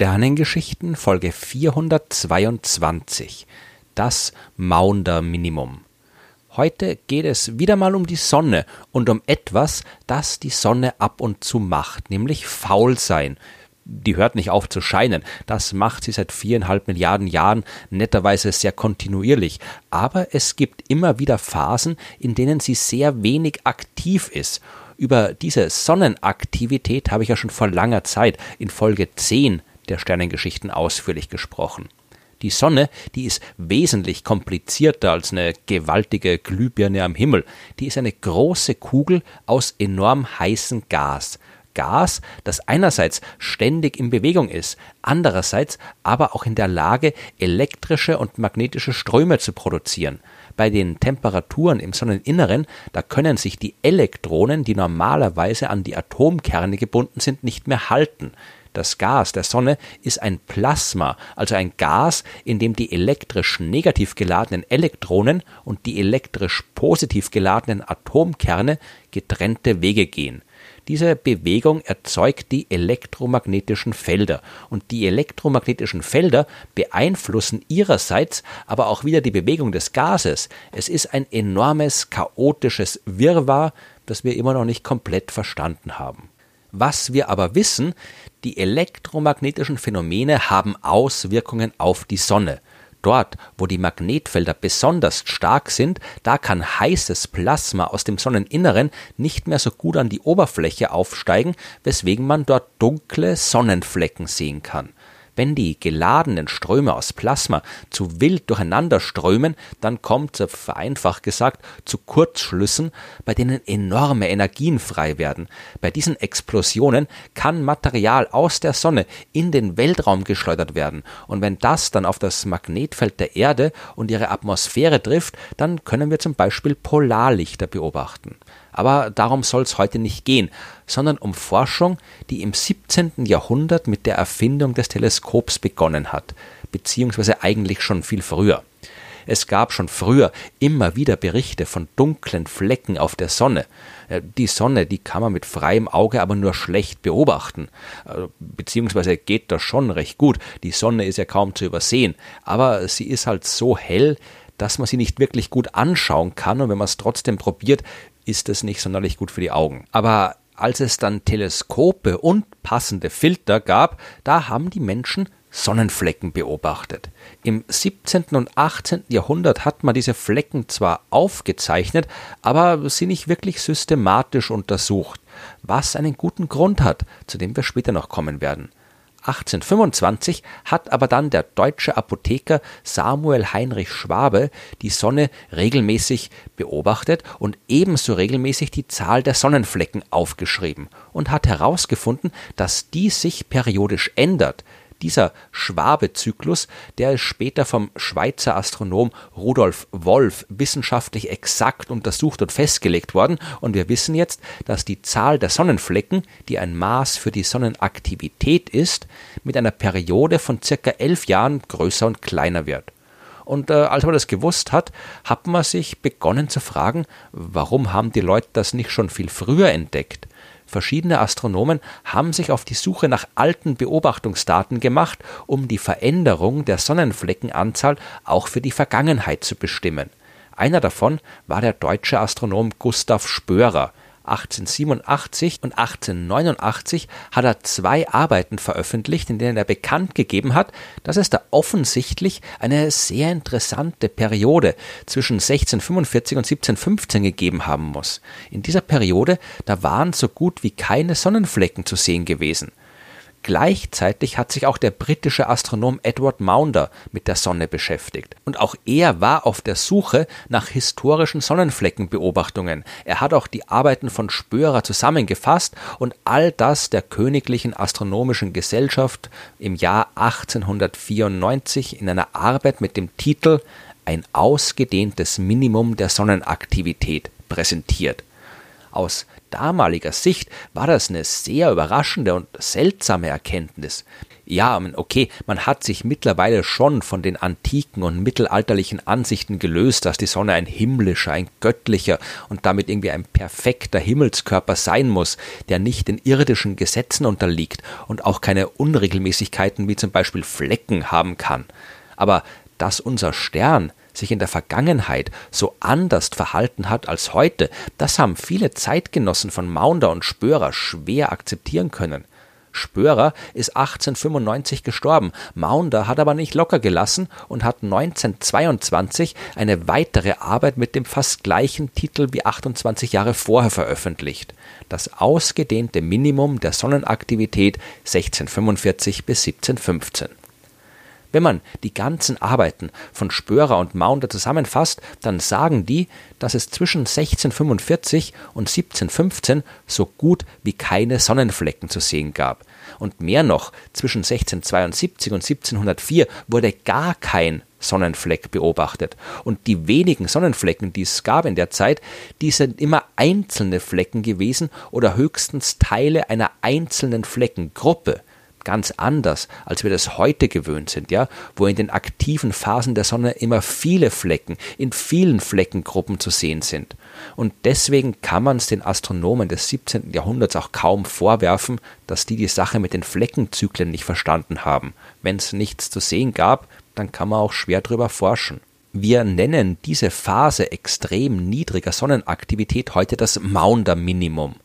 Sternengeschichten Folge 422 Das Maunder Minimum. Heute geht es wieder mal um die Sonne und um etwas, das die Sonne ab und zu macht, nämlich faul sein. Die hört nicht auf zu scheinen. Das macht sie seit viereinhalb Milliarden Jahren netterweise sehr kontinuierlich. Aber es gibt immer wieder Phasen, in denen sie sehr wenig aktiv ist über diese Sonnenaktivität habe ich ja schon vor langer Zeit in Folge 10 der Sternengeschichten ausführlich gesprochen. Die Sonne, die ist wesentlich komplizierter als eine gewaltige Glühbirne am Himmel. Die ist eine große Kugel aus enorm heißem Gas. Gas, das einerseits ständig in Bewegung ist, andererseits aber auch in der Lage, elektrische und magnetische Ströme zu produzieren. Bei den Temperaturen im Sonneninneren, da können sich die Elektronen, die normalerweise an die Atomkerne gebunden sind, nicht mehr halten. Das Gas der Sonne ist ein Plasma, also ein Gas, in dem die elektrisch negativ geladenen Elektronen und die elektrisch positiv geladenen Atomkerne getrennte Wege gehen. Diese Bewegung erzeugt die elektromagnetischen Felder und die elektromagnetischen Felder beeinflussen ihrerseits aber auch wieder die Bewegung des Gases. Es ist ein enormes chaotisches Wirrwarr, das wir immer noch nicht komplett verstanden haben. Was wir aber wissen, die elektromagnetischen Phänomene haben Auswirkungen auf die Sonne. Dort, wo die Magnetfelder besonders stark sind, da kann heißes Plasma aus dem Sonneninneren nicht mehr so gut an die Oberfläche aufsteigen, weswegen man dort dunkle Sonnenflecken sehen kann. Wenn die geladenen Ströme aus Plasma zu wild durcheinander strömen, dann kommt, vereinfacht gesagt, zu Kurzschlüssen, bei denen enorme Energien frei werden. Bei diesen Explosionen kann Material aus der Sonne in den Weltraum geschleudert werden. Und wenn das dann auf das Magnetfeld der Erde und ihre Atmosphäre trifft, dann können wir zum Beispiel Polarlichter beobachten. Aber darum soll es heute nicht gehen, sondern um Forschung, die im 17. Jahrhundert mit der Erfindung des Teleskops begonnen hat, beziehungsweise eigentlich schon viel früher. Es gab schon früher immer wieder Berichte von dunklen Flecken auf der Sonne. Äh, die Sonne, die kann man mit freiem Auge aber nur schlecht beobachten. Äh, beziehungsweise geht das schon recht gut. Die Sonne ist ja kaum zu übersehen. Aber sie ist halt so hell, dass man sie nicht wirklich gut anschauen kann. Und wenn man es trotzdem probiert, ist es nicht sonderlich gut für die Augen. Aber als es dann Teleskope und passende Filter gab, da haben die Menschen Sonnenflecken beobachtet. Im 17. und 18. Jahrhundert hat man diese Flecken zwar aufgezeichnet, aber sie nicht wirklich systematisch untersucht, was einen guten Grund hat, zu dem wir später noch kommen werden. 1825 hat aber dann der deutsche Apotheker Samuel Heinrich Schwabe die Sonne regelmäßig beobachtet und ebenso regelmäßig die Zahl der Sonnenflecken aufgeschrieben und hat herausgefunden, dass die sich periodisch ändert, dieser Schwabe-Zyklus, der ist später vom Schweizer Astronom Rudolf Wolf wissenschaftlich exakt untersucht und festgelegt worden und wir wissen jetzt, dass die Zahl der Sonnenflecken, die ein Maß für die Sonnenaktivität ist, mit einer Periode von circa elf Jahren größer und kleiner wird. Und äh, als man das gewusst hat, hat man sich begonnen zu fragen, warum haben die Leute das nicht schon viel früher entdeckt? Verschiedene Astronomen haben sich auf die Suche nach alten Beobachtungsdaten gemacht, um die Veränderung der Sonnenfleckenanzahl auch für die Vergangenheit zu bestimmen. Einer davon war der deutsche Astronom Gustav Spörer 1887 und 1889 hat er zwei Arbeiten veröffentlicht, in denen er bekannt gegeben hat, dass es da offensichtlich eine sehr interessante Periode zwischen 1645 und 1715 gegeben haben muss. In dieser Periode, da waren so gut wie keine Sonnenflecken zu sehen gewesen. Gleichzeitig hat sich auch der britische Astronom Edward Maunder mit der Sonne beschäftigt. Und auch er war auf der Suche nach historischen Sonnenfleckenbeobachtungen. Er hat auch die Arbeiten von Spörer zusammengefasst und all das der Königlichen Astronomischen Gesellschaft im Jahr 1894 in einer Arbeit mit dem Titel Ein ausgedehntes Minimum der Sonnenaktivität präsentiert. Aus damaliger Sicht war das eine sehr überraschende und seltsame Erkenntnis. Ja, okay, man hat sich mittlerweile schon von den antiken und mittelalterlichen Ansichten gelöst, dass die Sonne ein himmlischer, ein göttlicher und damit irgendwie ein perfekter Himmelskörper sein muss, der nicht den irdischen Gesetzen unterliegt und auch keine Unregelmäßigkeiten wie zum Beispiel Flecken haben kann. Aber dass unser Stern sich in der Vergangenheit so anders verhalten hat als heute, das haben viele Zeitgenossen von Maunder und Spörer schwer akzeptieren können. Spörer ist 1895 gestorben, Maunder hat aber nicht locker gelassen und hat 1922 eine weitere Arbeit mit dem fast gleichen Titel wie 28 Jahre vorher veröffentlicht. Das ausgedehnte Minimum der Sonnenaktivität 1645 bis 1715. Wenn man die ganzen Arbeiten von Spörer und Maunder zusammenfasst, dann sagen die, dass es zwischen 1645 und 1715 so gut wie keine Sonnenflecken zu sehen gab. Und mehr noch, zwischen 1672 und 1704 wurde gar kein Sonnenfleck beobachtet. Und die wenigen Sonnenflecken, die es gab in der Zeit, die sind immer einzelne Flecken gewesen oder höchstens Teile einer einzelnen Fleckengruppe ganz anders, als wir das heute gewöhnt sind, ja, wo in den aktiven Phasen der Sonne immer viele Flecken in vielen Fleckengruppen zu sehen sind. Und deswegen kann man es den Astronomen des 17. Jahrhunderts auch kaum vorwerfen, dass die die Sache mit den Fleckenzyklen nicht verstanden haben. Wenn es nichts zu sehen gab, dann kann man auch schwer drüber forschen. Wir nennen diese Phase extrem niedriger Sonnenaktivität heute das Maunder-Minimum.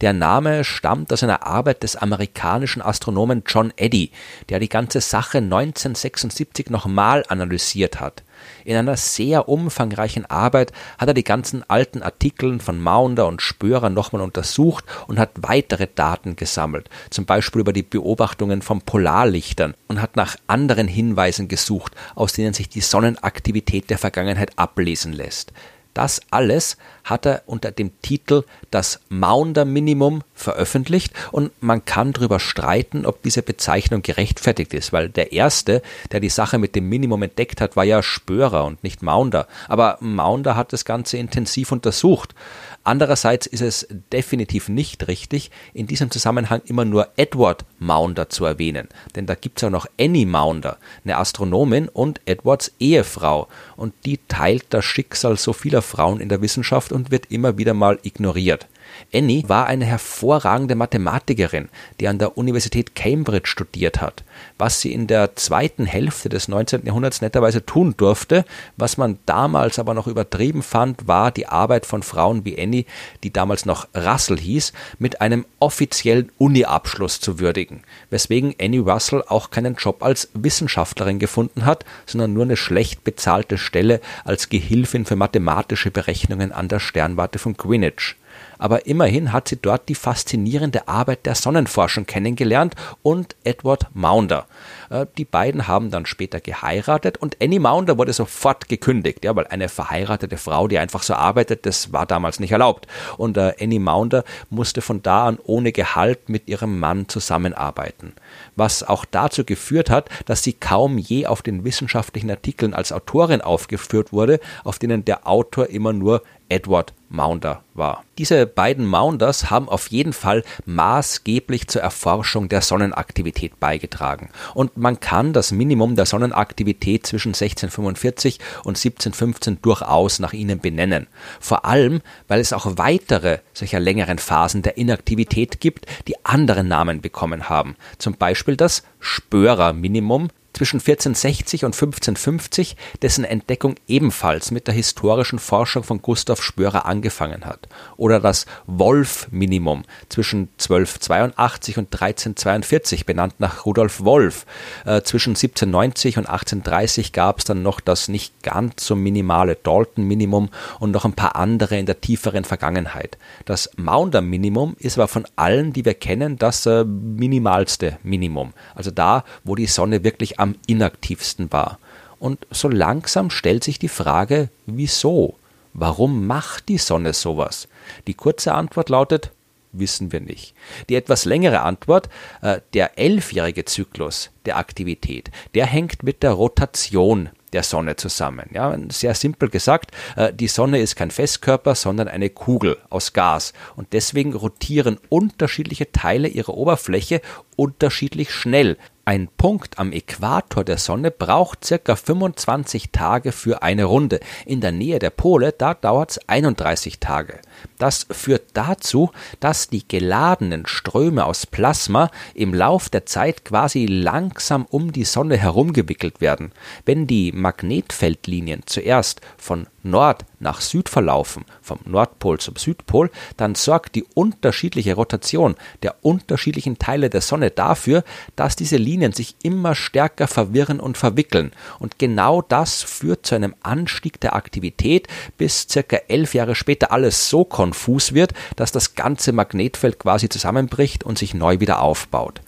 Der Name stammt aus einer Arbeit des amerikanischen Astronomen John Eddy, der die ganze Sache 1976 nochmal analysiert hat. In einer sehr umfangreichen Arbeit hat er die ganzen alten Artikel von Maunder und Spörer nochmal untersucht und hat weitere Daten gesammelt, zum Beispiel über die Beobachtungen von Polarlichtern und hat nach anderen Hinweisen gesucht, aus denen sich die Sonnenaktivität der Vergangenheit ablesen lässt. Das alles hat er unter dem Titel Das Maunder Minimum veröffentlicht und man kann darüber streiten, ob diese Bezeichnung gerechtfertigt ist, weil der erste, der die Sache mit dem Minimum entdeckt hat, war ja Spörer und nicht Maunder. Aber Maunder hat das Ganze intensiv untersucht. Andererseits ist es definitiv nicht richtig, in diesem Zusammenhang immer nur Edward Maunder zu erwähnen, denn da gibt es auch noch Annie Maunder, eine Astronomin und Edwards Ehefrau, und die teilt das Schicksal so vieler Frauen in der Wissenschaft und wird immer wieder mal ignoriert. Annie war eine hervorragende Mathematikerin, die an der Universität Cambridge studiert hat. Was sie in der zweiten Hälfte des 19. Jahrhunderts netterweise tun durfte, was man damals aber noch übertrieben fand, war die Arbeit von Frauen wie Annie, die damals noch Russell hieß, mit einem offiziellen Uni-Abschluss zu würdigen, weswegen Annie Russell auch keinen Job als Wissenschaftlerin gefunden hat, sondern nur eine schlecht bezahlte Stelle als Gehilfin für mathematische Berechnungen an der Sternwarte von Greenwich aber immerhin hat sie dort die faszinierende Arbeit der Sonnenforschung kennengelernt und Edward Maunder. Äh, die beiden haben dann später geheiratet und Annie Maunder wurde sofort gekündigt, ja, weil eine verheiratete Frau, die einfach so arbeitet, das war damals nicht erlaubt. Und äh, Annie Maunder musste von da an ohne Gehalt mit ihrem Mann zusammenarbeiten. Was auch dazu geführt hat, dass sie kaum je auf den wissenschaftlichen Artikeln als Autorin aufgeführt wurde, auf denen der Autor immer nur Edward Maunder war. Diese beiden Maunders haben auf jeden Fall maßgeblich zur Erforschung der Sonnenaktivität beigetragen. Und man kann das Minimum der Sonnenaktivität zwischen 1645 und 1715 durchaus nach ihnen benennen. Vor allem, weil es auch weitere solcher längeren Phasen der Inaktivität gibt, die andere Namen bekommen haben. Zum Beispiel das Spörer-Minimum zwischen 1460 und 1550, dessen Entdeckung ebenfalls mit der historischen Forschung von Gustav Spörer angefangen hat, oder das Wolf-Minimum zwischen 1282 und 1342, benannt nach Rudolf Wolf. Äh, zwischen 1790 und 1830 gab es dann noch das nicht ganz so minimale Dalton-Minimum und noch ein paar andere in der tieferen Vergangenheit. Das Maunder-Minimum ist aber von allen, die wir kennen, das äh, minimalste Minimum. Also da, wo die Sonne wirklich am inaktivsten war. Und so langsam stellt sich die Frage, wieso? Warum macht die Sonne sowas? Die kurze Antwort lautet, wissen wir nicht. Die etwas längere Antwort, äh, der elfjährige Zyklus der Aktivität, der hängt mit der Rotation der Sonne zusammen. Ja, sehr simpel gesagt, äh, die Sonne ist kein Festkörper, sondern eine Kugel aus Gas. Und deswegen rotieren unterschiedliche Teile ihrer Oberfläche unterschiedlich schnell. Ein Punkt am Äquator der Sonne braucht circa 25 Tage für eine Runde. In der Nähe der Pole, da dauert es 31 Tage. Das führt dazu, dass die geladenen Ströme aus Plasma im Lauf der Zeit quasi langsam um die Sonne herumgewickelt werden. Wenn die Magnetfeldlinien zuerst von Nord nach Süd verlaufen, vom Nordpol zum Südpol, dann sorgt die unterschiedliche Rotation der unterschiedlichen Teile der Sonne dafür, dass diese Linien sich immer stärker verwirren und verwickeln. Und genau das führt zu einem Anstieg der Aktivität, bis circa elf Jahre später alles so konfus wird, dass das ganze Magnetfeld quasi zusammenbricht und sich neu wieder aufbaut.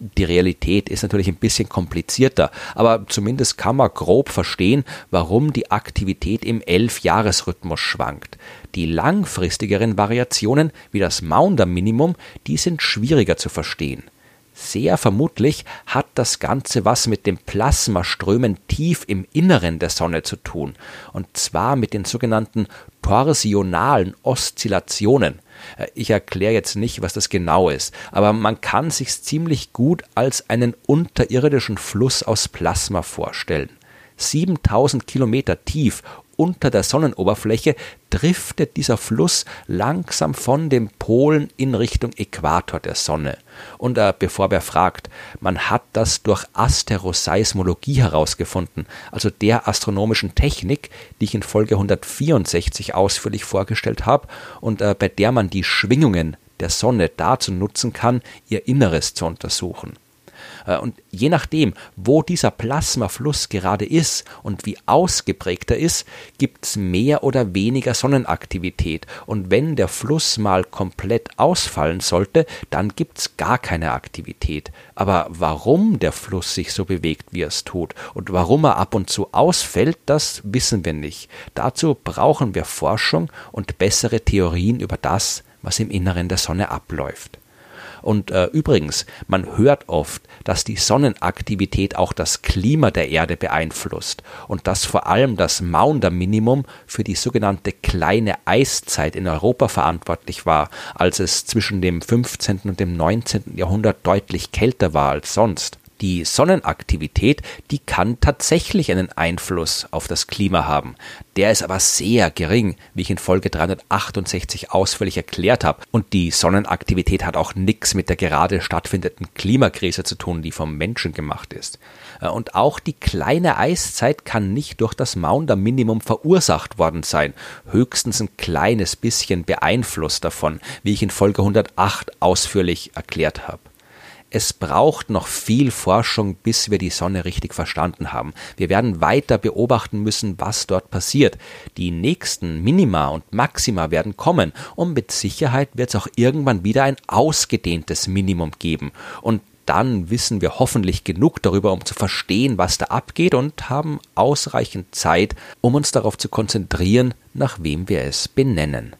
Die Realität ist natürlich ein bisschen komplizierter, aber zumindest kann man grob verstehen, warum die Aktivität im Elf-Jahres-Rhythmus schwankt. Die langfristigeren Variationen, wie das Maunder-Minimum, die sind schwieriger zu verstehen. Sehr vermutlich hat das Ganze was mit dem Plasmaströmen tief im Inneren der Sonne zu tun, und zwar mit den sogenannten torsionalen Oszillationen. Äh, ich erkläre jetzt nicht, was das genau ist, aber man kann sich ziemlich gut als einen unterirdischen Fluss aus Plasma vorstellen. 7000 Kilometer tief unter der Sonnenoberfläche driftet dieser Fluss langsam von den Polen in Richtung Äquator der Sonne. Und äh, bevor wer fragt, man hat das durch Asteroseismologie herausgefunden, also der astronomischen Technik, die ich in Folge 164 ausführlich vorgestellt habe und äh, bei der man die Schwingungen der Sonne dazu nutzen kann, ihr Inneres zu untersuchen. Äh, und je nachdem, wo dieser Plasmafluss gerade ist und wie ausgeprägt er ist, gibt es mehr oder weniger Sonnenaktivität. Und wenn der Fluss mal komplett ausfallen sollte, dann gibt es gar keine Aktivität. Aber warum der Fluss sich so bewegt, wie er es tut, und warum er ab und zu ausfällt, das wissen wir nicht. Dazu brauchen wir Forschung und bessere Theorien über das, was im Inneren der Sonne abläuft. Und äh, übrigens, man hört oft, dass die Sonnenaktivität auch das Klima der Erde beeinflusst und dass vor allem das Maunder-Minimum für die sogenannte kleine Eiszeit in Europa verantwortlich war, als es zwischen dem 15. und dem 19. Jahrhundert deutlich kälter war als sonst. Die Sonnenaktivität, die kann tatsächlich einen Einfluss auf das Klima haben. Der ist aber sehr gering, wie ich in Folge 368 ausführlich erklärt habe. Und die Sonnenaktivität hat auch nichts mit der gerade stattfindenden Klimakrise zu tun, die vom Menschen gemacht ist. Äh, und auch die kleine Eiszeit kann nicht durch das Maunder-Minimum verursacht worden sein, höchstens ein kleines bisschen beeinflusst davon, wie ich in Folge 108 ausführlich erklärt habe. Es braucht noch viel Forschung, bis wir die Sonne richtig verstanden haben. Wir werden weiter beobachten müssen, was dort passiert. Die nächsten Minima und Maxima werden kommen und mit Sicherheit wird es auch irgendwann wieder ein ausgedehntes Minimum geben. Und dann wissen wir hoffentlich genug darüber, um zu verstehen, was da abgeht und haben ausreichend Zeit, um uns darauf zu konzentrieren, nach wem wir es benennen.